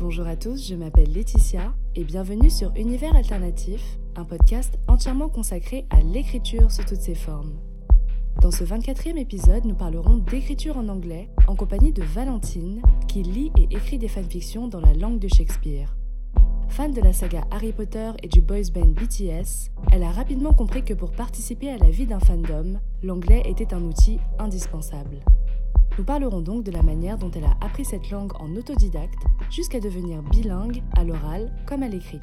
Bonjour à tous, je m'appelle Laetitia et bienvenue sur Univers Alternatif, un podcast entièrement consacré à l'écriture sous toutes ses formes. Dans ce 24e épisode, nous parlerons d'écriture en anglais en compagnie de Valentine, qui lit et écrit des fanfictions dans la langue de Shakespeare. Fan de la saga Harry Potter et du boys band BTS, elle a rapidement compris que pour participer à la vie d'un fandom, l'anglais était un outil indispensable. Nous parlerons donc de la manière dont elle a appris cette langue en autodidacte jusqu'à devenir bilingue à l'oral comme à l'écrit.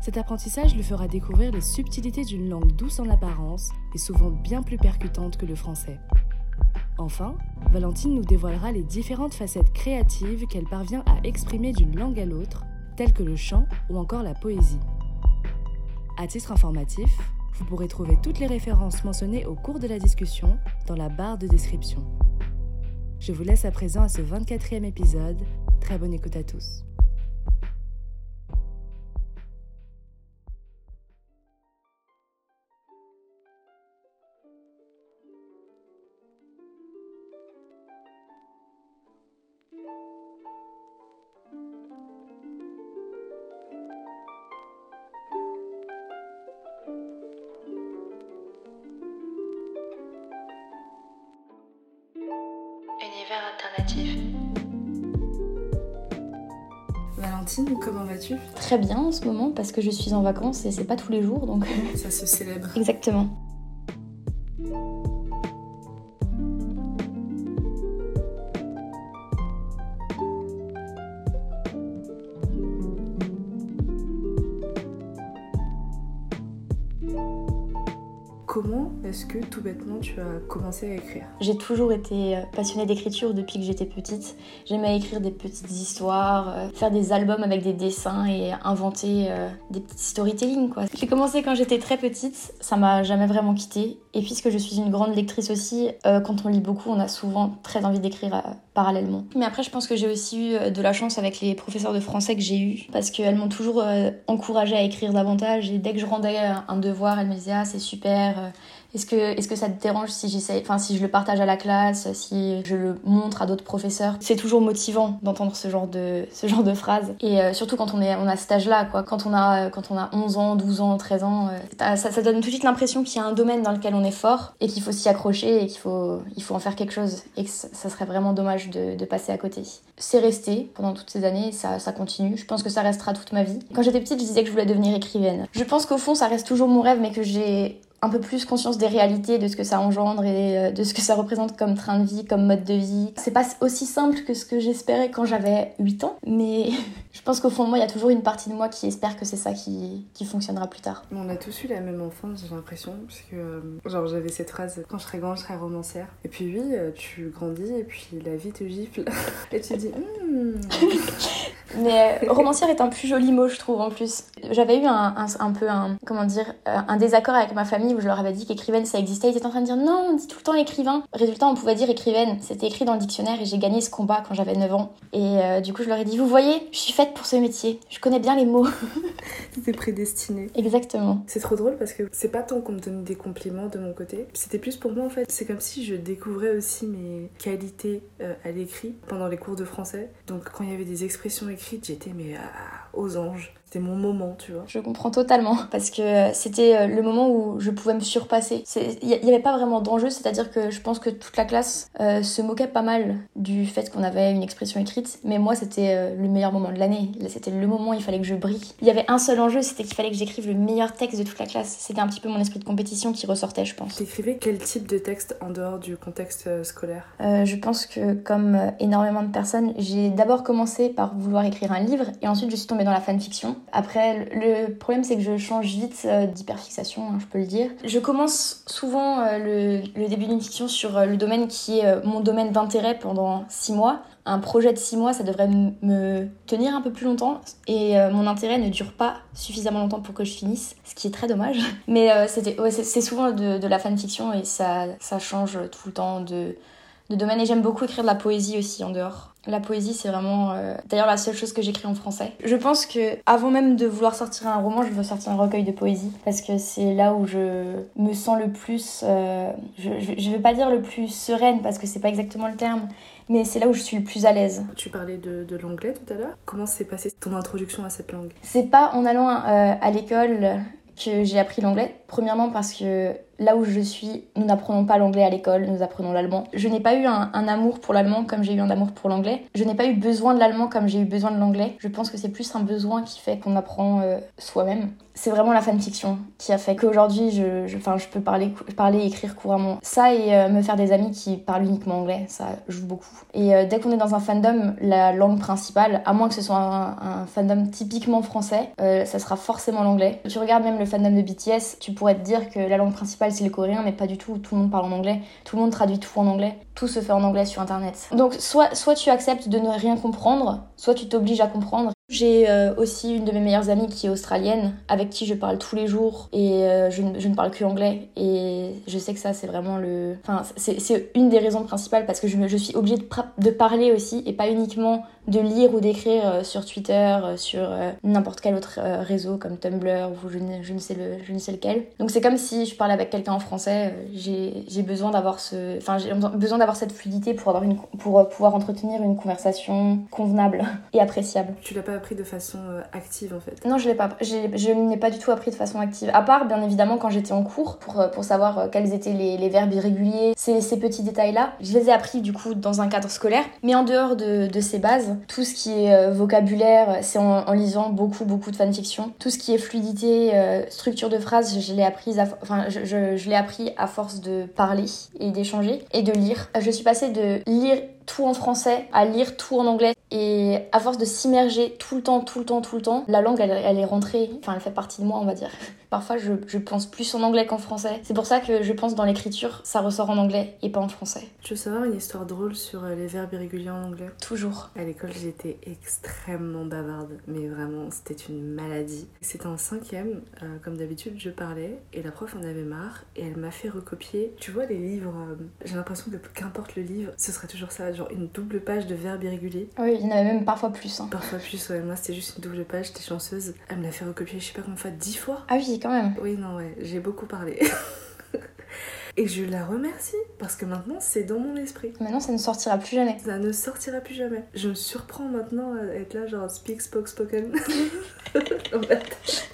Cet apprentissage lui fera découvrir les subtilités d'une langue douce en apparence et souvent bien plus percutante que le français. Enfin, Valentine nous dévoilera les différentes facettes créatives qu'elle parvient à exprimer d'une langue à l'autre, telles que le chant ou encore la poésie. À titre informatif, vous pourrez trouver toutes les références mentionnées au cours de la discussion dans la barre de description. Je vous laisse à présent à ce 24e épisode. Très bonne écoute à tous. Très bien en ce moment parce que je suis en vacances et c'est pas tous les jours donc. Ça se célèbre. Exactement. Tout bêtement tu as commencé à écrire J'ai toujours été euh, passionnée d'écriture depuis que j'étais petite. J'aimais écrire des petites histoires, euh, faire des albums avec des dessins et inventer euh, des petites storytelling quoi. J'ai commencé quand j'étais très petite, ça m'a jamais vraiment quittée. Et puisque je suis une grande lectrice aussi, quand on lit beaucoup, on a souvent très envie d'écrire parallèlement. Mais après, je pense que j'ai aussi eu de la chance avec les professeurs de français que j'ai eu parce qu'elles m'ont toujours encouragée à écrire davantage. Et dès que je rendais un devoir, elles me disaient ah c'est super est-ce que, est que ça te dérange si enfin si je le partage à la classe, si je le montre à d'autres professeurs? C'est toujours motivant d'entendre ce genre de ce genre de phrases. Et euh, surtout quand on est on a cet âge-là, quoi. Quand on a quand on a 11 ans, 12 ans, 13 ans, euh, ça, ça donne tout de suite l'impression qu'il y a un domaine dans lequel on est fort et qu'il faut s'y accrocher et qu'il faut il faut en faire quelque chose et que ça serait vraiment dommage de, de passer à côté. C'est resté pendant toutes ces années, ça, ça continue. Je pense que ça restera toute ma vie. Quand j'étais petite, je disais que je voulais devenir écrivaine. Je pense qu'au fond, ça reste toujours mon rêve, mais que j'ai un peu plus conscience des réalités, de ce que ça engendre et euh, de ce que ça représente comme train de vie, comme mode de vie. C'est pas aussi simple que ce que j'espérais quand j'avais 8 ans, mais je pense qu'au fond de moi, il y a toujours une partie de moi qui espère que c'est ça qui, qui fonctionnera plus tard. On a tous eu la même enfance, j'ai l'impression, parce que euh, genre j'avais cette phrase quand je serai grande, je serai romancière. Et puis oui, euh, tu grandis et puis la vie te gifle et tu dis hmm. Mais romancière est un plus joli mot, je trouve en plus. J'avais eu un, un, un, peu un comment dire un désaccord avec ma famille où je leur avais dit qu'écrivaine ça existait. Ils étaient en train de dire non, on dit tout le temps écrivain. Résultat, on pouvait dire écrivaine. C'était écrit dans le dictionnaire et j'ai gagné ce combat quand j'avais 9 ans. Et euh, du coup, je leur ai dit vous voyez, je suis faite pour ce métier. Je connais bien les mots. C'était prédestiné. Exactement. C'est trop drôle parce que c'est pas tant qu'on me donne des compliments de mon côté. C'était plus pour moi en fait. C'est comme si je découvrais aussi mes qualités euh, à l'écrit pendant les cours de français. Donc quand il y avait des expressions écrites, j'étais mais aux anges. C'était mon moment, tu vois. Je comprends totalement parce que c'était euh, le moment où je pouvais me surpasser. Il n'y avait pas vraiment d'enjeu, c'est-à-dire que je pense que toute la classe euh, se moquait pas mal du fait qu'on avait une expression écrite, mais moi c'était euh, le meilleur moment de l'année. C'était le moment où il fallait que je brille. Il y avait un seul enjeu, c'était qu'il fallait que j'écrive le meilleur texte de toute la classe. C'était un petit peu mon esprit de compétition qui ressortait, je pense. T'écrivais quel type de texte en dehors du contexte scolaire? Je pense que comme énormément de personnes, j'ai d'abord commencé par vouloir écrire un livre et ensuite je suis tombée dans la fanfiction. Après, le problème c'est que je change vite euh, d'hyperfixation, hein, je peux le dire. Je commence souvent euh, le, début d'une fiction sur euh, le domaine qui est mon domaine d'intérêt pendant six mois. Un projet de six mois, ça devrait me tenir un peu plus longtemps et mon intérêt ne dure pas suffisamment longtemps pour que je finisse, ce qui est très dommage. Mais c'est souvent de, la fanfiction et ça, change tout le temps de domaine et j'aime beaucoup écrire de la poésie aussi en dehors. La poésie, c'est vraiment euh, d'ailleurs la seule chose que j'écris en français. Je pense que avant même de vouloir sortir un roman, je veux sortir un recueil de poésie parce que c'est là où je me sens le plus. Euh, je, je, vais pas dire le plus sereine parce que c'est pas exactement le terme, mais c'est là où je suis le plus à l'aise. Tu parlais de, de l'anglais tout à l'heure. Comment s'est passée ton introduction à cette langue? C'est pas en allant euh, à l'école que j'ai appris l'anglais. Premièrement parce que là où je suis, nous n'apprenons pas l'anglais à l'école, nous apprenons l'allemand. Je n'ai pas eu un, amour pour l'allemand comme j'ai eu un amour pour l'anglais. Je n'ai pas eu besoin de l'allemand comme j'ai eu besoin de l'anglais. Je pense que c'est plus un besoin qui fait qu'on apprend euh, soi-même. C'est vraiment la fanfiction qui a fait qu'aujourd'hui, je, je, je peux parler, parler et écrire couramment. Ça et euh, me faire des amis qui parlent uniquement anglais, ça joue beaucoup. Et euh, dès qu'on est dans un fandom, la langue principale, à moins que ce soit un, fandom typiquement français, ça sera forcément l'anglais. Tu regardes même le fandom de BTS, tu te dire que la langue principale c'est le coréen, mais pas du tout. Tout le monde parle en anglais. Tout le monde traduit tout en anglais. Tout se fait en anglais sur internet. Donc soit, soit tu acceptes de ne rien comprendre, soit tu t'obliges à comprendre. J'ai euh, aussi une de mes meilleures amies qui est australienne, avec qui je parle tous les jours et euh, je, ne parle que anglais. Et je sais que ça, c'est vraiment le. Enfin, c'est une des raisons principales parce que je, je suis obligée de, parler aussi et pas uniquement de lire ou d'écrire euh, sur Twitter, sur n'importe quel autre réseau comme Tumblr ou je ne, je ne, sais, le, je ne sais lequel. Donc c'est comme si je parlais avec quelqu'un en français. J'ai besoin d'avoir ce. Enfin, j'ai besoin d'avoir cette fluidité pour, une, pour pouvoir entretenir une conversation convenable et appréciable. Appris de façon euh, active en fait Non, je l'ai pas. Je n'ai pas du tout appris de façon active. À part, bien évidemment, quand j'étais en cours pour, euh, pour savoir euh, quels étaient les, les verbes irréguliers, ces, ces petits détails-là. Je les ai appris du coup dans un cadre scolaire. Mais en dehors de, de ces bases, tout ce qui est vocabulaire, c'est en, lisant beaucoup, beaucoup de fanfiction. Tout ce qui est fluidité, structure de phrase, je l'ai appris, enfin, je, je, je l'ai appris à force de parler et d'échanger et de lire. Je suis passée de lire tout en français, à lire tout en anglais. Et à force de s'immerger tout le temps, tout le temps, tout le temps, la langue, elle, elle, est rentrée, enfin, elle fait partie de moi, on va dire. Parfois, je, je pense plus en anglais qu'en français. C'est pour ça que je pense dans l'écriture, ça ressort en anglais et pas en français. Je veux savoir une histoire drôle sur euh, les verbes irréguliers en anglais? Toujours. À l'école, j'étais extrêmement bavarde, mais vraiment, c'était une maladie. C'était en cinquième, euh, comme d'habitude, je parlais, et la prof en avait marre, et elle m'a fait recopier. Tu vois, les livres, euh, j'ai l'impression que qu'importe le livre, ce serait toujours ça, genre une double page de verbes irréguliers. Oui, il y en avait même parfois plus. Hein. Parfois plus, ouais. Moi, c'était juste une double page, j'étais chanceuse. Elle me l'a fait recopier, je sais pas combien de fois, dix fois. Ah oui, quand même. Oui, non, ouais, j'ai beaucoup parlé. Et je la remercie parce que maintenant c'est dans mon esprit. Maintenant ça ne sortira plus jamais. Ça ne sortira plus jamais. Je me surprends maintenant à être là genre speak, spoke, spoken.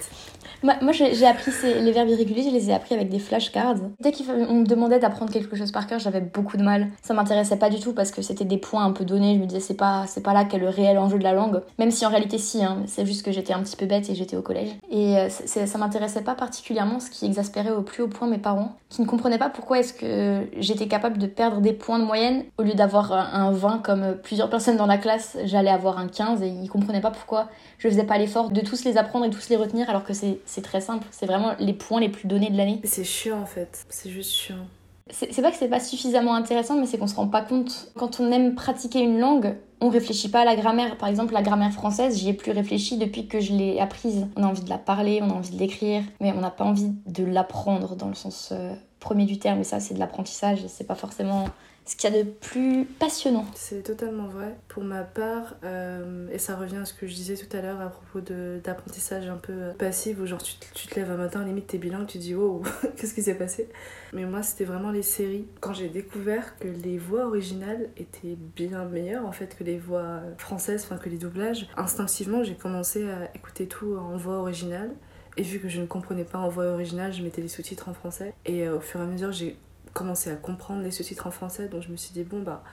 Moi, j'ai appris les verbes irréguliers, je les ai appris avec des flashcards. Dès qu'on me demandait d'apprendre quelque chose par cœur, j'avais beaucoup de mal. Ça m'intéressait pas du tout parce que c'était des points un peu donnés. Je me disais, c'est pas, pas là qu'est le réel enjeu de la langue. Même si en réalité, si, hein. c'est juste que j'étais un petit peu bête et j'étais au collège. Et euh, ça m'intéressait pas particulièrement, ce qui exaspérait au plus haut point mes parents, qui ne comprenaient pas pourquoi est-ce que j'étais capable de perdre des points de moyenne au lieu d'avoir un 20 comme plusieurs personnes dans la classe, j'allais avoir un 15 et ils comprenaient pas pourquoi je faisais pas l'effort de tous les apprendre et tous les retenir alors que c'est c'est très simple. C'est vraiment les points les plus donnés de l'année. C'est chiant en fait. C'est juste chiant. C'est pas que c'est pas suffisamment intéressant, mais c'est qu'on se rend pas compte. Quand on aime pratiquer une langue, on réfléchit pas à la grammaire. Par exemple, la grammaire française, j'y ai plus réfléchi depuis que je l'ai apprise. On a envie de la parler, on a envie de l'écrire, mais on n'a pas envie de l'apprendre dans le sens euh, premier du terme. Et ça, c'est de l'apprentissage. C'est pas forcément ce qu'il y a de plus passionnant. C'est totalement vrai. Pour ma part, euh, et ça revient à ce que je disais tout à l'heure à propos d'apprentissage un peu euh, passif, où genre tu, tu, te lèves un matin, limite t'es bilingue, tu dis oh, qu'est-ce qui s'est passé? Mais moi, c'était vraiment les séries. Quand j'ai découvert que les voix originales étaient bien meilleures en fait que les voix françaises, enfin que les doublages, instinctivement j'ai commencé à écouter tout en voix originale. Et vu que je ne comprenais pas en voix originale, je mettais les sous-titres en français. Et euh, au fur et à mesure, j'ai commencé à comprendre les sous-titres en français, donc je me suis dit, bon, bah,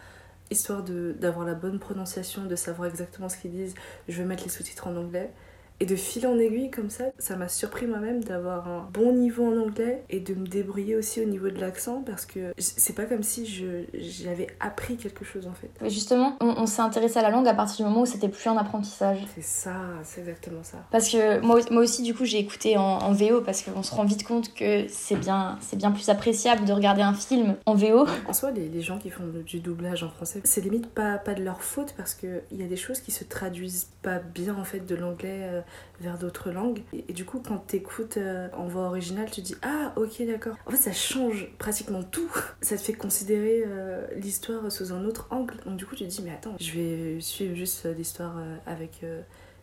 histoire d'avoir la bonne prononciation, de savoir exactement ce qu'ils disent, je vais mettre les sous-titres en anglais. Et de fil en aiguille comme ça, ça m'a surpris moi-même d'avoir un bon niveau en anglais et de me débrouiller aussi au niveau de l'accent parce que c'est pas comme si j'avais appris quelque chose en fait. justement, on, s'est intéressé à la langue à partir du moment où c'était plus un apprentissage. C'est ça, c'est exactement ça. Parce que moi, moi aussi, du coup, j'ai écouté en, VO parce qu'on se rend vite compte que c'est bien, bien plus appréciable de regarder un film en VO. En soi, les, les gens qui font du doublage en français, c'est limite pas, pas de leur faute parce qu'il y a des choses qui se traduisent pas bien en fait de l'anglais euh, vers d'autres langues. Et, du coup, quand t'écoutes euh, en voix originale, tu dis Ah, ok, d'accord. En fait, ça change pratiquement tout. Ça te fait considérer euh, l'histoire sous un autre angle. Donc, du coup, tu te dis Mais attends, je vais suivre juste l'histoire avec.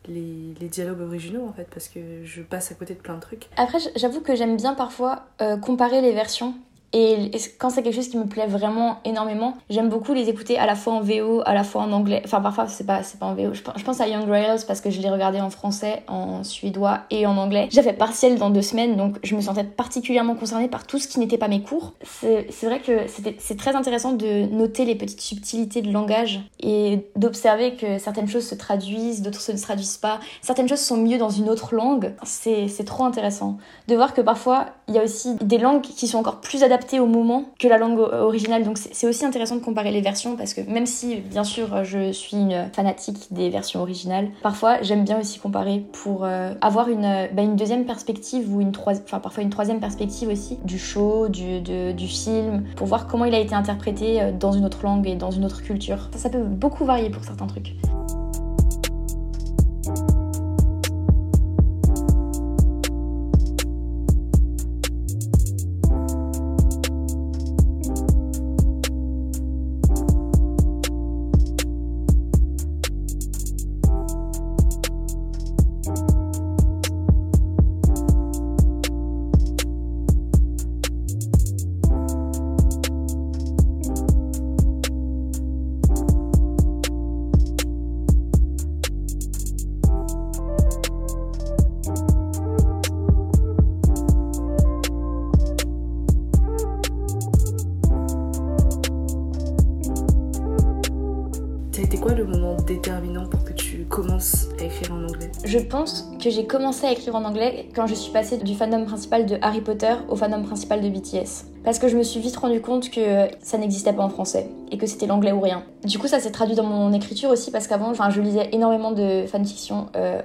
Les, les, dialogues originaux en fait parce que je passe à côté de plein de trucs. Après j'avoue que j'aime bien parfois comparer les versions et quand c'est quelque chose qui me plaît vraiment énormément, j'aime beaucoup les écouter à la fois en VO, à la fois en anglais. Enfin, parfois, c'est pas, pas en VO. Je pense à Young Royals parce que je l'ai regardé en français, en suédois et en anglais. J'avais partiel dans deux semaines, donc je me sentais particulièrement concernée par tout ce qui n'était pas mes cours. C'est vrai que c'est très intéressant de noter les petites subtilités de langage et d'observer que certaines choses se traduisent, d'autres ne se traduisent pas. Certaines choses sont mieux dans une autre langue. C'est trop intéressant. De voir que parfois, il y a aussi des langues qui sont encore plus adaptées au moment que la langue originale. Donc c'est aussi intéressant de comparer les versions parce que même si bien sûr je suis une fanatique des versions originales, parfois j'aime bien aussi comparer pour euh, avoir une, bah, une deuxième perspective ou une troisième, enfin parfois une troisième perspective aussi du show, du, du film, pour voir comment il a été interprété euh, dans une autre langue et dans une autre culture. Ça peut beaucoup varier pour certains trucs. J'ai commencé à écrire en anglais quand je suis passée du fandom principal de Harry Potter au fandom principal de BTS. Parce que je me suis vite rendu compte que ça n'existait pas en français et que c'était l'anglais ou rien. Du coup, ça s'est traduit dans mon écriture aussi parce qu'avant, je lisais énormément de fanfiction. Euh,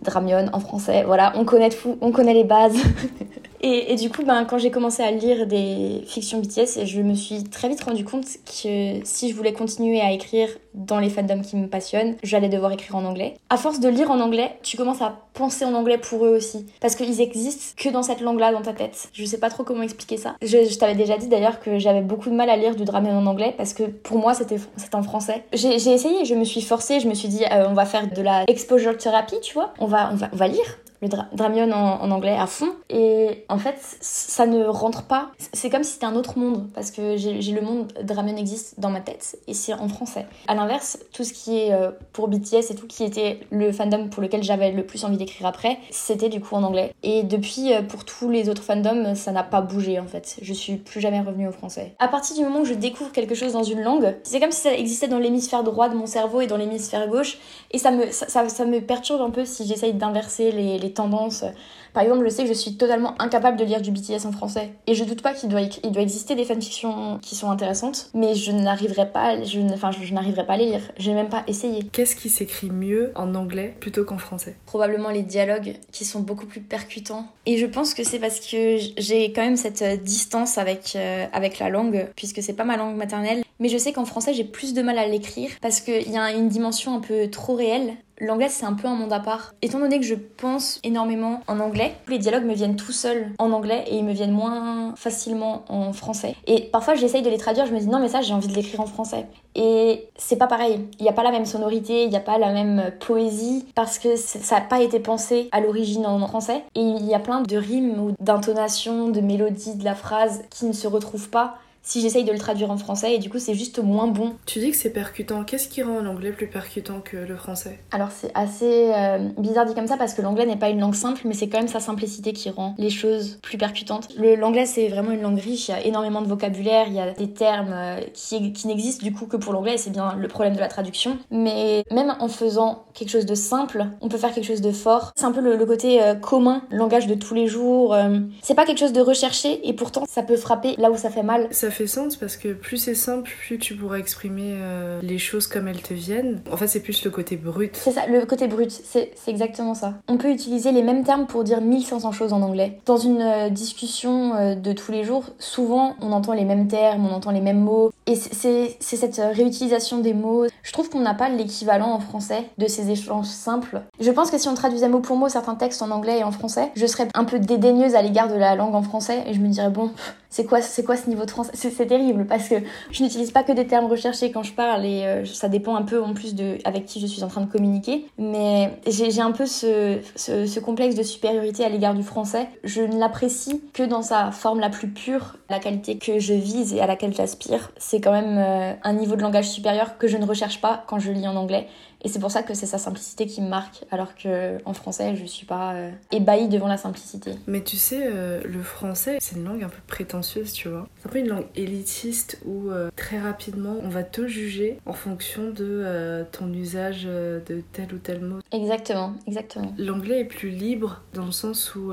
Dramion en français, voilà, on connaît tout, on connaît les bases. Et, du coup, ben, quand j'ai commencé à lire des fictions BTS, je me suis très vite rendu compte que si je voulais continuer à écrire dans les fandoms qui me passionnent, j'allais devoir écrire en anglais. À force de lire en anglais, tu commences à penser en anglais pour eux aussi. Parce qu'ils existent que dans cette langue-là, dans ta tête. Je sais pas trop comment expliquer ça. Je, t'avais déjà dit d'ailleurs que j'avais beaucoup de mal à lire du drame en anglais parce que pour moi, c'était en français. J'ai essayé, je me suis forcée, je me suis dit, euh, on va faire de la exposure therapy, tu vois. On va, on va, on va lire le Dramion en, anglais à fond. Et en fait, ça ne rentre pas. C'est comme si c'était un autre monde, parce que j'ai le monde Dramion existe dans ma tête, et c'est en français. À l'inverse, tout ce qui est euh, pour BTS et tout, qui était le fandom pour lequel j'avais le plus envie d'écrire après, c'était du coup en anglais. Et depuis, euh, pour tous les autres fandoms, ça n'a pas bougé en fait. Je suis plus jamais revenue au français. À partir du moment où je découvre quelque chose dans une langue, c'est comme si ça existait dans l'hémisphère droit de mon cerveau et dans l'hémisphère gauche, et ça me, ça, ça, me perturbe un peu si j'essaye d'inverser les tendances. Par exemple, je sais que je suis totalement incapable de lire du BTS en français. Et je doute pas qu'il doit, il doit exister des fanfictions qui sont intéressantes, mais je n'arriverai pas, je, enfin, je, n'arriverai pas à les lire. J'ai même pas essayé. Qu'est-ce qui s'écrit mieux en anglais plutôt qu'en français? Probablement les dialogues qui sont beaucoup plus percutants. Et je pense que c'est parce que j'ai quand même cette euh, distance avec, euh, avec la langue, puisque c'est pas ma langue maternelle. Mais je sais qu'en français, j'ai plus de mal à l'écrire parce qu'il y a une dimension un peu trop réelle l'anglais c'est un peu un monde à part. Étant donné que je pense énormément en anglais, les dialogues me viennent tout seuls en anglais et ils me viennent moins facilement en français. Et parfois j'essaye de les traduire, je me dis non mais ça j'ai envie de l'écrire en français. Et c'est pas pareil, il n'y a pas la même sonorité, il n'y a pas la même poésie parce que ça n'a pas été pensé à l'origine en français. Et il y a plein de rimes ou d'intonations, de mélodies de la phrase qui ne se retrouvent pas si j'essaye de le traduire en français et du coup c'est juste moins bon. Tu dis que c'est percutant. Qu'est-ce qui rend l'anglais plus percutant que le français? Alors c'est assez euh, bizarre dit comme ça parce que l'anglais n'est pas une langue simple mais c'est quand même sa simplicité qui rend les choses plus percutantes. L'anglais c'est vraiment une langue riche, il y a énormément de vocabulaire, il y a des termes euh, qui, qui n'existent du coup que pour l'anglais et c'est bien le problème de la traduction. Mais même en faisant quelque chose de simple, on peut faire quelque chose de fort. C'est un peu le, côté euh, commun, langage de tous les jours. c'est pas quelque chose de recherché et pourtant ça peut frapper là où ça fait mal fait parce que plus c'est simple, plus tu pourras exprimer euh, les choses comme elles te viennent. En fait, c'est plus le côté brut. C'est ça, le côté brut, c'est exactement ça. On peut utiliser les mêmes termes pour dire 1500 choses en anglais. Dans une euh, discussion euh, de tous les jours, souvent on entend les mêmes termes, on entend les mêmes mots. Et c'est cette réutilisation des mots. Je trouve qu'on n'a pas l'équivalent en français de ces échanges simples. Je pense que si on traduisait mot pour mot certains textes en anglais et en français, je serais un peu dédaigneuse à l'égard de la langue en français et je me dirais bon, c'est quoi, c'est quoi ce niveau français? C'est terrible parce que je n'utilise pas que des termes recherchés quand je parle et euh, ça dépend un peu en plus de avec qui je suis en train de communiquer. Mais j'ai un peu ce, ce, complexe de supériorité à l'égard du français. Je ne l'apprécie que dans sa forme la plus pure. La qualité que je vise et à laquelle j'aspire, c'est quand même euh, un niveau de langage supérieur que je ne recherche pas quand je lis en anglais. Et c'est pour ça que c'est sa simplicité qui me marque, alors que en français, je suis pas euh, ébahie devant la simplicité. Mais tu sais, euh, le français, c'est une langue un peu prétentieuse, tu vois. C'est un peu une langue élitiste où euh, très rapidement, on va te juger en fonction de ton usage de tel ou tel mot. Exactement, exactement. L'anglais est plus libre dans le sens où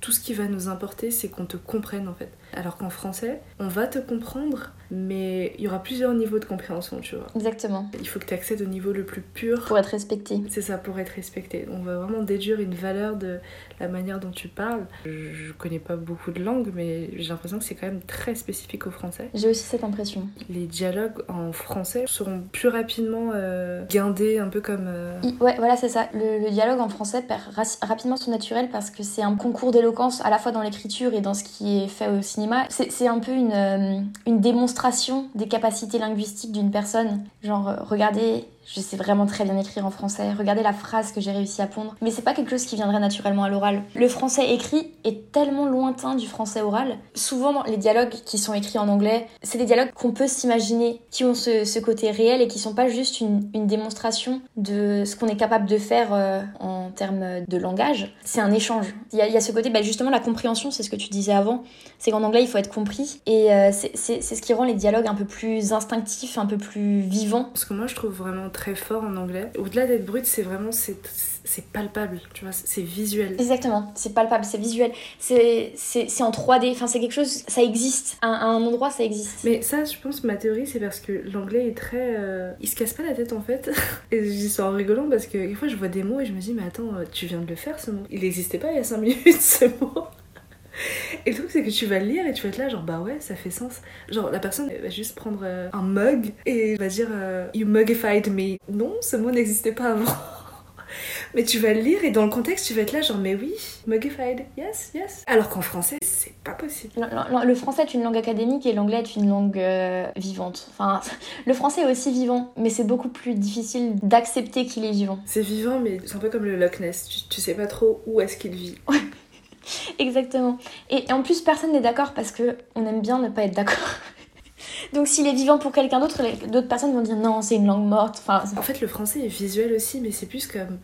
tout ce qui va nous importer, c'est qu'on te comprenne en fait. Alors qu'en français, on va te comprendre, mais il y aura plusieurs niveaux de compréhension, tu vois. Exactement. Il faut que tu accèdes au niveau le plus pur. Pour être respecté. C'est ça, pour être respecté. On va vraiment déduire une valeur de la manière dont tu parles. Je connais pas beaucoup de langues, mais j'ai l'impression que c'est quand même très spécifique au français. J'ai aussi cette impression. Les dialogues en français seront plus rapidement euh, guindés, un peu comme... Euh, ouais, voilà, c'est ça. Le, dialogue en français perd rapidement son naturel parce que c'est un concours d'éloquence à la fois dans l'écriture et dans ce qui est fait au cinéma. C'est un peu une, euh, une démonstration des capacités linguistiques d'une personne. Genre, regardez je sais vraiment très bien écrire en français. Regardez la phrase que j'ai réussi à pondre. Mais c'est pas quelque chose qui viendrait naturellement à l'oral. Le français écrit est tellement lointain du français oral. Souvent, les dialogues qui sont écrits en anglais, c'est des dialogues qu'on peut s'imaginer, qui ont ce, côté réel et qui sont pas juste une, démonstration de ce qu'on est capable de faire euh, en termes de langage. C'est un échange. Il y, a, ce côté, bah, justement, la compréhension, c'est ce que tu disais avant. C'est qu'en anglais, il faut être compris. Et euh, c'est ce qui rend les dialogues un peu plus instinctifs, un peu plus vivants. Ce que moi, je trouve vraiment très fort en anglais. Au-delà d'être brut, c'est vraiment c'est palpable, tu vois, c'est visuel. Exactement, c'est palpable, c'est visuel, c'est en 3D, enfin c'est quelque chose, ça existe, à, un endroit ça existe. Mais ça, je pense, ma théorie, c'est parce que l'anglais est très... Euh, il se casse pas la tête en fait. et je dis ça en rigolant parce que des fois je vois des mots et je me dis, mais attends, euh, tu viens de le faire ce mot. Il n'existait pas il y a 5 minutes ce mot. Et le truc, c'est que tu vas le lire et tu vas être là, genre, bah ouais, ça fait sens. Genre, la personne va juste prendre euh, un mug et va dire euh, You mugified me. Non, ce mot n'existait pas avant. mais tu vas le lire et dans le contexte, tu vas être là, genre, mais oui, mugified, yes, yes. Alors qu'en français, c'est pas possible. Le, français est une langue académique et l'anglais est une langue euh, vivante. Enfin, le français est aussi vivant, mais c'est beaucoup plus difficile d'accepter qu'il est vivant. C'est vivant, mais c'est un peu comme le Loch Ness. Tu, tu sais pas trop où est-ce qu'il vit. Exactement. Et, en plus, personne n'est d'accord parce que on aime bien ne pas être d'accord. Donc s'il est vivant pour quelqu'un d'autre, d'autres personnes vont dire non, c'est une langue morte. Enfin, en fait, le français est visuel aussi, mais c'est plus comme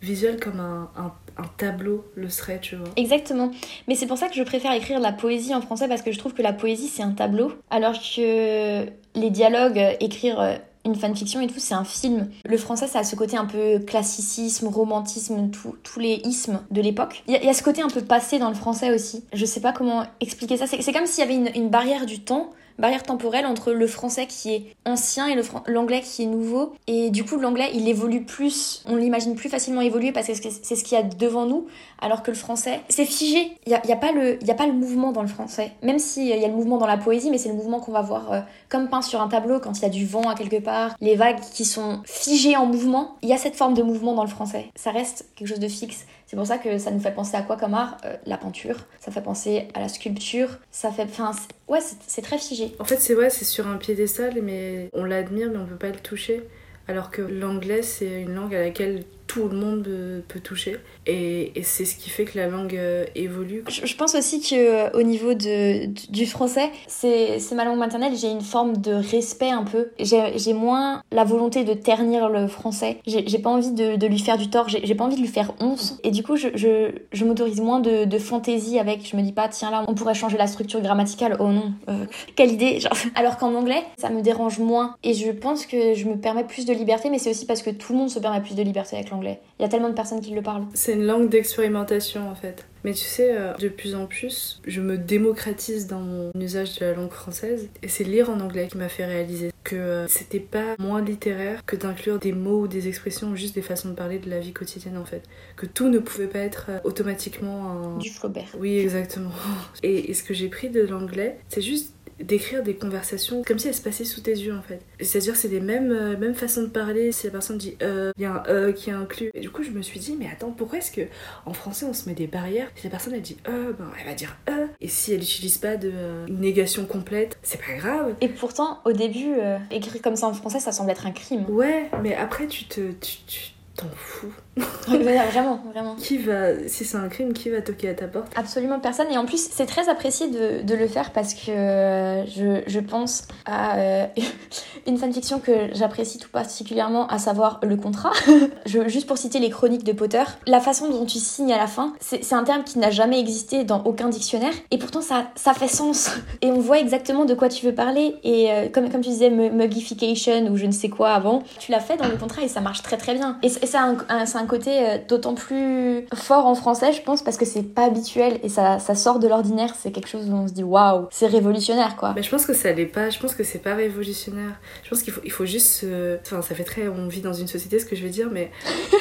visuel comme un, un, tableau le serait, tu vois. Exactement. Mais c'est pour ça que je préfère écrire la poésie en français parce que je trouve que la poésie c'est un tableau, alors que les dialogues, écrire euh, une fanfiction et tout, c'est un film. Le français, ça a ce côté un peu classicisme, romantisme, tous les ismes de l'époque. Il y, a ce côté un peu passé dans le français aussi. Je sais pas comment expliquer ça. C'est comme s'il y avait une barrière du temps barrière temporelle entre le français qui est ancien et l'anglais qui est nouveau. Et du coup, l'anglais, il évolue plus, on l'imagine plus facilement évoluer parce que c'est ce qu'il y a devant nous, alors que le français, c'est figé. Il n'y a, y a, pas le, a pas le mouvement dans le français. Même s'il y a le mouvement dans la poésie, mais c'est le mouvement qu'on va voir euh, comme peint sur un tableau quand il y a du vent à quelque part, les vagues qui sont figées en mouvement. Il y a cette forme de mouvement dans le français. Ça reste quelque chose de fixe. C'est pour ça que ça nous fait penser à quoi comme art euh, La peinture. Ça fait penser à la sculpture. Ça fait. Enfin, ouais, c'est très figé. En fait, c'est ouais, c'est sur un piédestal, mais on l'admire, mais on peut pas le toucher. Alors que l'anglais, c'est une langue à laquelle tout le monde peut toucher. Et, c'est ce qui fait que la langue euh, évolue. Je, pense aussi que euh, au niveau de, du français, c'est ma langue maternelle, j'ai une forme de respect un peu. J'ai moins la volonté de ternir le français. J'ai pas envie de, de, lui faire du tort, j'ai pas envie de lui faire honte. Et du coup, je, je, m'autorise moins de, fantaisie avec. Je me dis pas, tiens là, on pourrait changer la structure grammaticale. Oh non, euh, quelle idée. Alors qu'en anglais, ça me dérange moins. Et je pense que je me permets plus de liberté, mais c'est aussi parce que tout le monde se permet plus de liberté avec l'anglais. Il y a tellement de personnes qui le parlent. C'est une langue d'expérimentation en fait. Mais tu sais, euh, de plus en plus, je me démocratise dans mon usage de la langue française. Et c'est lire en anglais qui m'a fait réaliser que euh, c'était pas moins littéraire que d'inclure des mots ou des expressions, juste des façons de parler de la vie quotidienne en fait. Que tout ne pouvait pas être euh, automatiquement un... Du Flaubert. Oui, exactement. Et, et ce que j'ai pris de l'anglais, c'est juste d'écrire des conversations comme si elles se passaient sous tes yeux en fait. C'est-à-dire c'est les mêmes, euh, mêmes façons de parler, si la personne dit euh, il y a un euh qui est inclus. Et du coup je me suis dit mais attends pourquoi est-ce que en français on se met des barrières? Si la personne elle dit euh, ben elle va dire euh. Et si elle n'utilise pas de euh, une négation complète, c'est pas grave. Et pourtant, au début, euh, écrire comme ça en français, ça semble être un crime. Ouais, mais après tu te... Tu, tu t'en fous. vraiment, vraiment. Qui va... Si c'est un crime, qui va toquer à ta porte? Absolument personne. Et en plus, c'est très apprécié de, de, le faire parce que euh, je, je, pense à euh, une fanfiction que j'apprécie tout particulièrement, à savoir le contrat. je, juste pour citer les chroniques de Potter, la façon dont tu signes à la fin, c'est un terme qui n'a jamais existé dans aucun dictionnaire. Et pourtant, ça, ça fait sens. Et on voit exactement de quoi tu veux parler. Et euh, comme, comme tu disais, mugification ou je ne sais quoi avant, tu l'as fait dans le contrat et ça marche très très bien. Et, un, un, un côté euh, d'autant plus fort en français, je pense, parce que c'est pas habituel et ça, ça sort de l'ordinaire. C'est quelque chose où on se dit waouh, c'est révolutionnaire quoi. Mais je pense que ça l'est pas. Je pense que c'est pas révolutionnaire. Je pense qu'il faut, il faut juste. Euh... Enfin, ça fait très. On vit dans une société, ce que je veux dire, mais.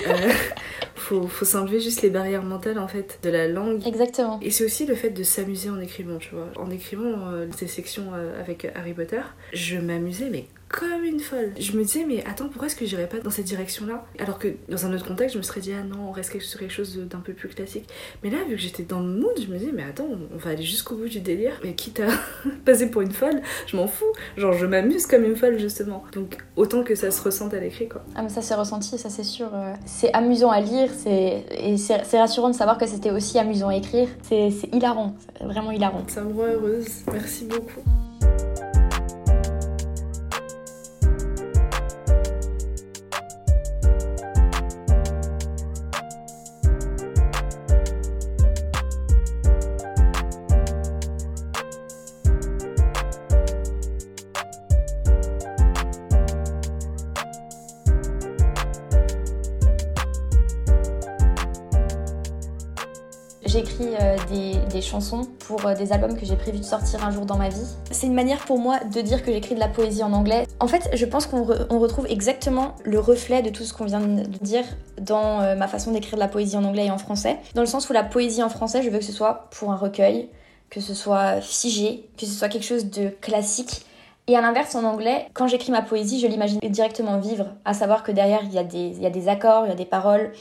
Euh, faut, faut s'enlever juste les barrières mentales en fait de la langue. Exactement. Et c'est aussi le fait de s'amuser en écrivant, tu vois. En écrivant euh, ces sections euh, avec Harry Potter, je m'amusais, mais comme une folle. Je me disais, mais attends, pourquoi est-ce que j'irais pas dans cette direction-là? Alors que dans un autre contexte, je me serais dit, ah non, on reste sur quelque chose d'un peu plus classique. Mais là, vu que j'étais dans le mood, je me disais, mais attends, on va aller jusqu'au bout du délire. Mais quitte à passer pour une folle, je m'en fous. Genre, je m'amuse comme une folle, justement. Donc, autant que ça se ressente à l'écrit, quoi. Ah, mais ça s'est ressenti, ça c'est sûr. C'est amusant à lire, et c'est rassurant de savoir que c'était aussi amusant à écrire. C'est hilarant, vraiment hilarant. Ça me rend heureuse. Merci beaucoup. Chansons pour euh, des albums que j'ai prévu de sortir un jour dans ma vie. C'est une manière pour moi de dire que j'écris de la poésie en anglais. En fait, je pense qu'on re, on retrouve exactement le reflet de tout ce qu'on vient de dire dans euh, ma façon d'écrire de la poésie en anglais et en français. Dans le sens où la poésie en français, je veux que ce soit pour un recueil, que ce soit figé, que ce soit quelque chose de classique. Et à l'inverse, en anglais, quand j'écris ma poésie, je l'imagine directement vivre, à savoir que derrière, il y a des, accords, il y a des paroles.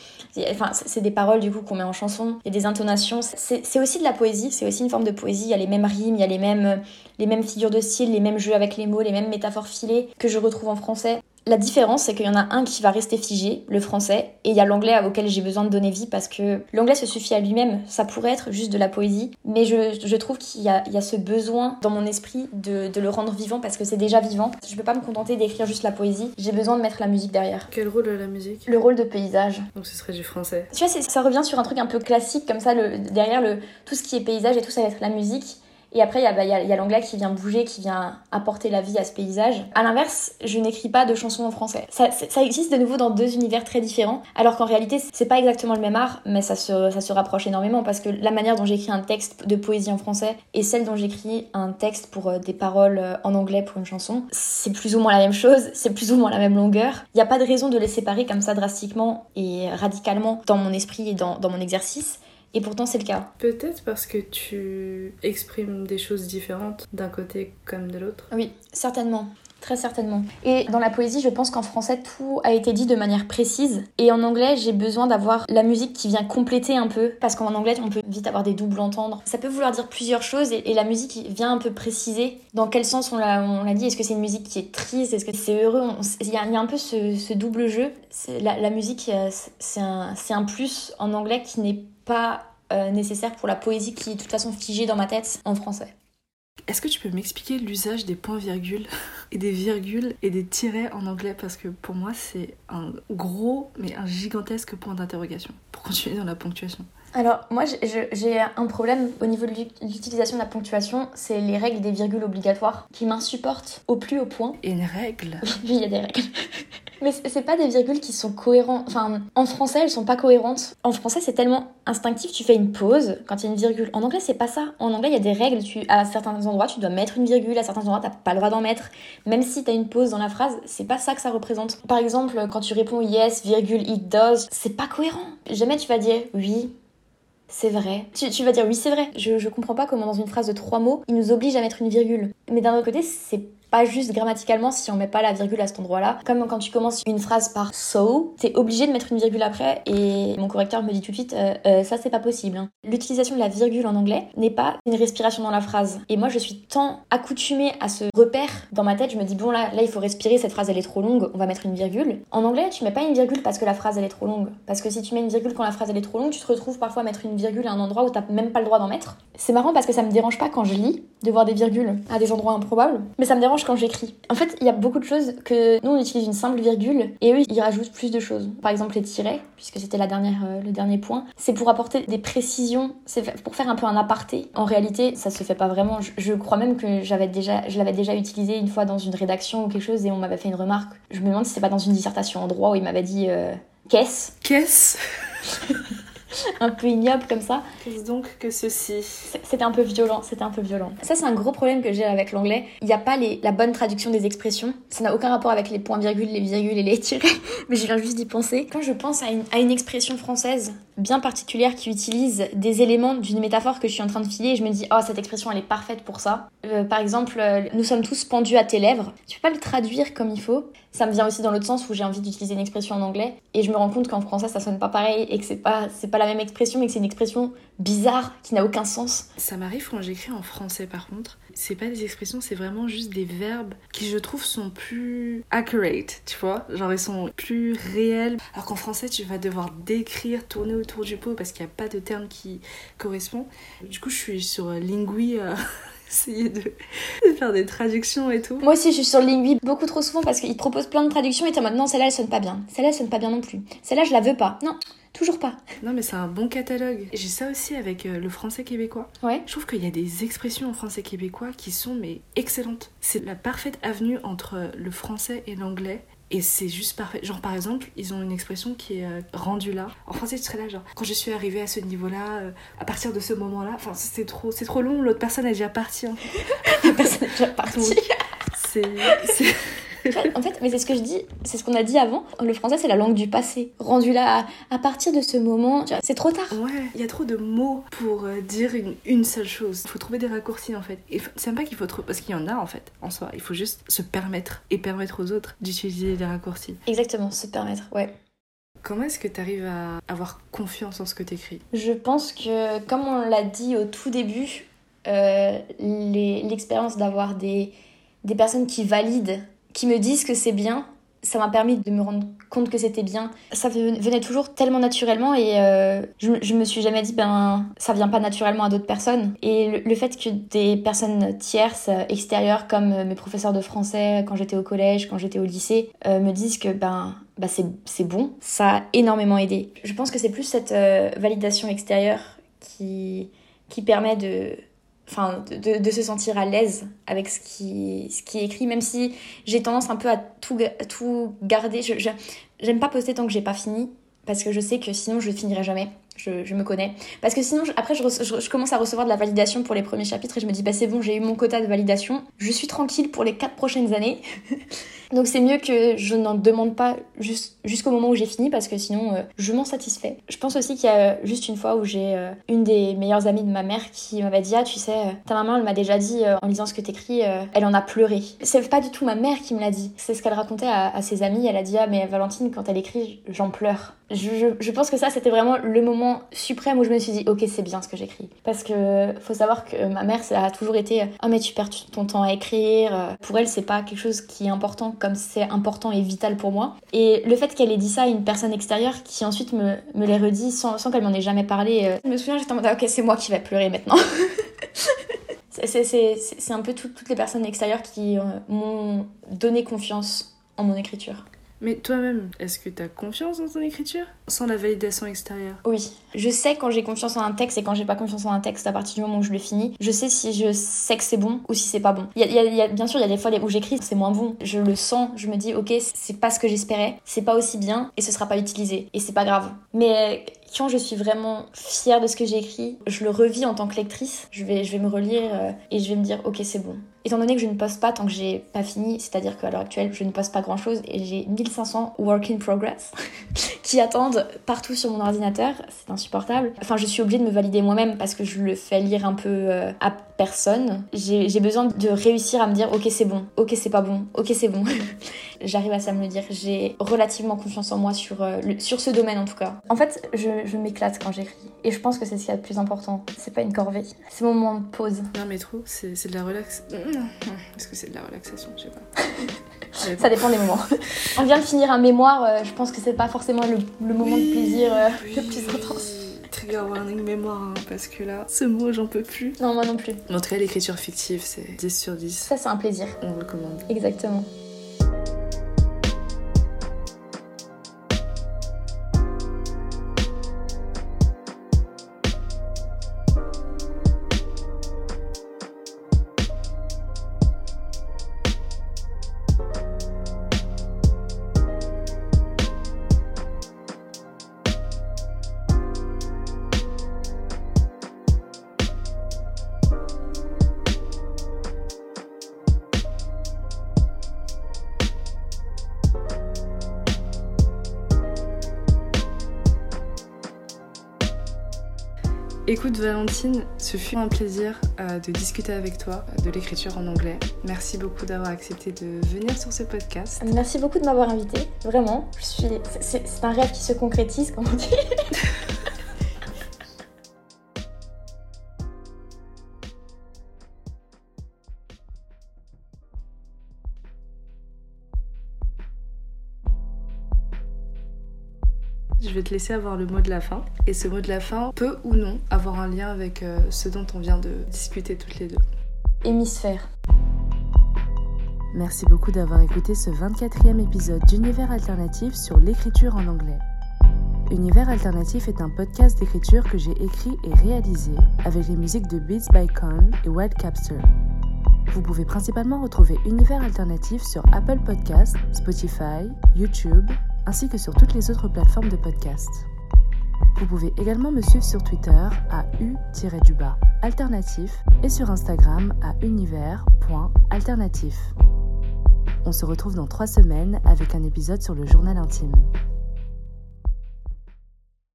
Enfin, c'est des paroles du coup qu'on met en chanson, il y a des intonations. C'est aussi de la poésie, c'est aussi une forme de poésie. Il y a les mêmes rimes, il y a les mêmes figures de style, les mêmes jeux avec les mots, les mêmes métaphores filées que je retrouve en français. La différence, c'est qu'il y en a un qui va rester figé, le français, et il y a l'anglais auquel j'ai besoin de donner vie parce que l'anglais se suffit à lui-même. Ça pourrait être juste de la poésie, mais je, je trouve qu'il y, y, a ce besoin dans mon esprit de, de le rendre vivant parce que c'est déjà vivant. Je peux pas me contenter d'écrire juste la poésie, j'ai besoin de mettre la musique derrière. Quel rôle a la musique? Le rôle de paysage. Donc ce serait du français. Tu vois, ça revient sur un truc un peu classique comme ça, le, derrière le, tout ce qui est paysage et tout ça va être la musique. Et après, il y a, bah, a, y a l'anglais qui vient bouger, qui vient apporter la vie à ce paysage. À l'inverse, je n'écris pas de chansons en français. Ça, existe de nouveau dans deux univers très différents, alors qu'en réalité, c'est pas exactement le même art, mais ça se, rapproche énormément parce que la manière dont j'écris un texte de poésie en français et celle dont j'écris un texte pour euh, des paroles euh, en anglais pour une chanson, c'est plus ou moins la même chose, c'est plus ou moins la même longueur. Il n'y a pas de raison de les séparer comme ça drastiquement et radicalement dans mon esprit et dans mon exercice. Et pourtant, c'est le cas. Peut-être parce que tu exprimes des choses différentes d'un côté comme de l'autre. Oui, certainement. Très certainement. Et dans la poésie, je pense qu'en français, tout a été dit de manière précise. Et en anglais, j'ai besoin d'avoir la musique qui vient compléter un peu. Parce qu'en anglais, on peut vite avoir des doubles entendre. Ça peut vouloir dire plusieurs choses et, et la musique vient un peu préciser dans quel sens on l'a, dit. Est-ce que c'est une musique qui est triste? Est-ce que c'est heureux? Il y, y, a un peu ce, ce double jeu. La, la, musique, c'est un, un plus en anglais qui n'est pas euh, nécessaire pour la poésie qui est de toute façon figée dans ma tête en français. Est-ce que tu peux m'expliquer l'usage des points-virgules et des virgules et des tirets en anglais? Parce que pour moi, c'est un gros, mais un gigantesque point d'interrogation pour continuer dans la ponctuation. Alors, moi, j'ai un problème au niveau de l'utilisation de la ponctuation, c'est les règles des virgules obligatoires qui m'insupportent au plus haut point. Et une règle? Oui, il y a des règles. Mais c'est pas des virgules qui sont cohérentes. Enfin, en français, elles sont pas cohérentes. En français, c'est tellement instinctif. Tu fais une pause quand il y a une virgule. En anglais, c'est pas ça. En anglais, il y a des règles. Tu, à certains endroits, tu dois mettre une virgule. À certains endroits, t'as pas le droit d'en mettre. Même si t'as une pause dans la phrase, c'est pas ça que ça représente. Par exemple, quand tu réponds yes, virgule, it does, c'est pas cohérent. Jamais tu vas dire oui, C'est vrai. Tu, vas dire oui, c'est vrai. Je, je comprends pas comment dans une phrase de trois mots, il nous oblige à mettre une virgule. Mais d'un autre côté, c'est pas juste grammaticalement si on met pas la virgule à cet endroit-là. Comme quand tu commences une phrase par so, t'es obligé de mettre une virgule après et mon correcteur me dit tout de suite euh, euh, ça c'est pas possible. Hein. L'utilisation de la virgule en anglais n'est pas une respiration dans la phrase. Et moi je suis tant accoutumée à ce repère dans ma tête, je me dis bon là là il faut respirer, cette phrase elle est trop longue, on va mettre une virgule. En anglais tu mets pas une virgule parce que la phrase elle est trop longue. Parce que si tu mets une virgule quand la phrase elle est trop longue, tu te retrouves parfois à mettre une virgule à un endroit où t'as même pas le droit d'en mettre. C'est marrant parce que ça me dérange pas quand je lis de voir des virgules à des endroits improbables, mais ça me dérange quand j'écris. En fait, il y a beaucoup de choses que nous on utilise une simple virgule et eux ils rajoutent plus de choses. Par exemple les tirets, puisque c'était la dernière, euh, le dernier point, c'est pour apporter des précisions, c'est pour faire un peu un aparté. En réalité, ça se fait pas vraiment. Je, crois même que j'avais déjà, je l'avais déjà utilisé une fois dans une rédaction ou quelque chose et on m'avait fait une remarque. Je me demande si c'est pas dans une dissertation en droit où il m'avait dit euh, qu'est-ce. Qu'est-ce un peu ignoble comme ça. Qu'est-ce donc que ceci? C'était un peu violent, c'était un peu violent. Ça c'est un gros problème que j'ai avec l'anglais. Il n'y a pas les, la bonne traduction des expressions. Ça n'a aucun rapport avec les points virgules, les virgules et les tirets, mais je viens juste d'y penser. Quand je pense à une, à une expression française bien particulière qui utilise des éléments d'une métaphore que je suis en train de filer et je me dis oh cette expression elle est parfaite pour ça. Euh, par exemple, euh, nous sommes tous pendus à tes lèvres. Tu peux pas le traduire comme il faut. Ça me vient aussi dans l'autre sens où j'ai envie d'utiliser une expression en anglais et je me rends compte qu'en français ça sonne pas pareil et que c'est pas c'est pas la même expression mais que c'est une expression bizarre qui n'a aucun sens. Ça m'arrive quand j'écris en français par contre. C'est pas des expressions, c'est vraiment juste des verbes qui je trouve sont plus accurate, tu vois Genre ils sont plus réels. Alors qu'en français tu vas devoir décrire, tourner autour du pot parce qu'il n'y a pas de terme qui correspond. Du coup je suis sur Lingui. Euh, essayer de, faire des traductions et tout. Moi aussi, je suis sur Lingui beaucoup trop souvent parce qu'il propose plein de traductions et t'es en mode non, celle-là elle sonne pas bien. Celle-là elle sonne pas bien non plus. Celle-là je la veux pas. Non, toujours pas. Non, mais c'est un bon catalogue. J'ai ça aussi avec euh, le français québécois. Ouais. Je trouve qu'il y a des expressions en français québécois qui sont mais excellentes. C'est la parfaite avenue entre le français et l'anglais. Et c'est juste parfait. Genre, par exemple, ils ont une expression qui est euh, rendue là. En français, tu serais là, genre, quand je suis arrivée à ce niveau-là, euh, à partir de ce moment-là, enfin, c'est trop, c'est trop long, l'autre personne est déjà partie. Hein. La personne est déjà partie. c'est en fait, mais c'est ce que je dis, c'est ce qu'on a dit avant. Le français, c'est la langue du passé. Rendu là, à, partir de ce moment, c'est trop tard. Ouais, il y a trop de mots pour euh, dire une, seule chose. Il faut trouver des raccourcis en fait. Et c'est pas qu'il faut trop. Parce qu'il y en a en fait, en soi. Il faut juste se permettre et permettre aux autres d'utiliser des raccourcis. Exactement, se permettre, ouais. Comment est-ce que tu arrives à avoir confiance en ce que tu écris Je pense que, comme on l'a dit au tout début, euh, l'expérience d'avoir des, des personnes qui valident qui me disent que c'est bien, ça m'a permis de me rendre compte que c'était bien. Ça venait toujours tellement naturellement et euh, je, je, me suis jamais dit ben ça vient pas naturellement à d'autres personnes. Et le, fait que des personnes tierces, extérieures, comme mes professeurs de français quand j'étais au collège, quand j'étais au lycée, euh, me disent que ben bah c'est bon, ça a énormément aidé. Je pense que c'est plus cette euh, validation extérieure qui, qui permet de, enfin de, se sentir à l'aise avec ce qui, ce qui est écrit, même si j'ai tendance un peu à tout, tout garder. Je, j'aime pas poster tant que j'ai pas fini, parce que je sais que sinon je finirai jamais. Je, je me connais. Parce que sinon, après, je, je, commence à recevoir de la validation pour les premiers chapitres et je me dis, bah c'est bon, j'ai eu mon quota de validation. Je suis tranquille pour les quatre prochaines années. Donc c'est mieux que je n'en demande pas jusqu'au moment où j'ai fini parce que sinon euh, je m'en satisfais. Je pense aussi qu'il y a juste une fois où j'ai euh, une des meilleures amies de ma mère qui m'avait dit ah tu sais euh, ta maman elle m'a déjà dit en lisant ce que t'écris elle en a pleuré. C'est pas du tout ma mère qui me l'a dit. C'est ce qu'elle racontait à, ses amis. Elle a dit ah mais Valentine quand elle écrit j'en pleure. Je, je, pense que ça c'était vraiment le moment suprême où je me suis dit ok c'est bien ce que j'écris parce que faut savoir que ma mère ça a toujours été ah mais tu perds ton temps à écrire. Pour elle c'est pas quelque chose qui est important comme c'est important et vital pour moi. Et le fait qu'elle ait dit ça à une personne extérieure qui ensuite me, me l'ait redit sans, sans qu'elle m'en ait jamais parlé, euh, je me souviens, j'étais en mode, ah, ok, c'est moi qui vais pleurer maintenant. c'est un peu toutes les personnes extérieures qui euh, m'ont donné confiance en mon écriture. Mais toi-même, est-ce que tu as confiance dans ton écriture? Sans la validation extérieure? Oui. Je sais quand j'ai confiance en un texte et quand j'ai pas confiance en un texte à partir du moment où je le finis. Je sais si je sais que c'est bon ou si c'est pas bon. Y a, y a, bien sûr, il y a des fois où j'écris, c'est moins bon. Je le sens, je me dis, ok, c'est pas ce que j'espérais, c'est pas aussi bien et ce sera pas utilisé. Et c'est pas grave. Mais quand je suis vraiment fière de ce que j'ai écrit, je le revis en tant que lectrice. Je vais, je vais me relire euh, et je vais me dire, ok, c'est bon. Étant donné que je ne poste pas tant que j'ai pas fini, c'est-à-dire qu'à l'heure actuelle, je ne poste pas grand-chose et j'ai 1500 work in progress qui attendent partout sur mon ordinateur, c'est insupportable. Enfin, je suis obligée de me valider moi-même parce que je le fais lire un peu euh, à personne. J'ai besoin de réussir à me dire ok c'est bon, ok c'est pas bon, ok c'est bon. J'arrive à ça me le dire. J'ai relativement confiance en moi sur, euh, sur ce domaine en tout cas. En fait, je, je m'éclate quand j'écris. Et je pense que c'est ce qu'il y a de plus important. C'est pas une corvée. C'est mon moment de pause. Non mais trop, c'est de la relax. Est-ce que c'est de la relaxation Je sais pas. Ça dépend des moments. On vient de finir un mémoire, euh, je pense que c'est pas forcément le, moment de plaisir euh, le plus intense. Trigger warning mémoire, hein, parce que là, ce mot, j'en peux plus. Non, moi non plus. En tout cas, l'écriture fictive, c'est 10 sur 10. Ça, c'est un plaisir. On recommande. Exactement. Valentine, ce fut un plaisir euh, de discuter avec toi de l'écriture en anglais. Merci beaucoup d'avoir accepté de venir sur ce podcast. Merci beaucoup de m'avoir invité, vraiment. C'est un rêve qui se concrétise, comme on dit. Je vais te laisser avoir le mot de la fin. Et ce mot de la fin peut ou non avoir un lien avec euh, ce dont on vient de discuter toutes les deux. Hémisphère. Merci beaucoup d'avoir écouté ce 24e épisode d'Univers Alternatif sur l'écriture en anglais. Univers Alternatif est un podcast d'écriture que j'ai écrit et réalisé avec les musiques de Beats by Con et Wild Capster. Vous pouvez principalement retrouver Univers Alternatif sur Apple Podcasts, Spotify, YouTube, ainsi que sur toutes les autres plateformes de podcast. Vous pouvez également me suivre sur Twitter à u-du-bas alternatif et sur Instagram à univers.alternatif. On se retrouve dans trois semaines avec un épisode sur le journal intime.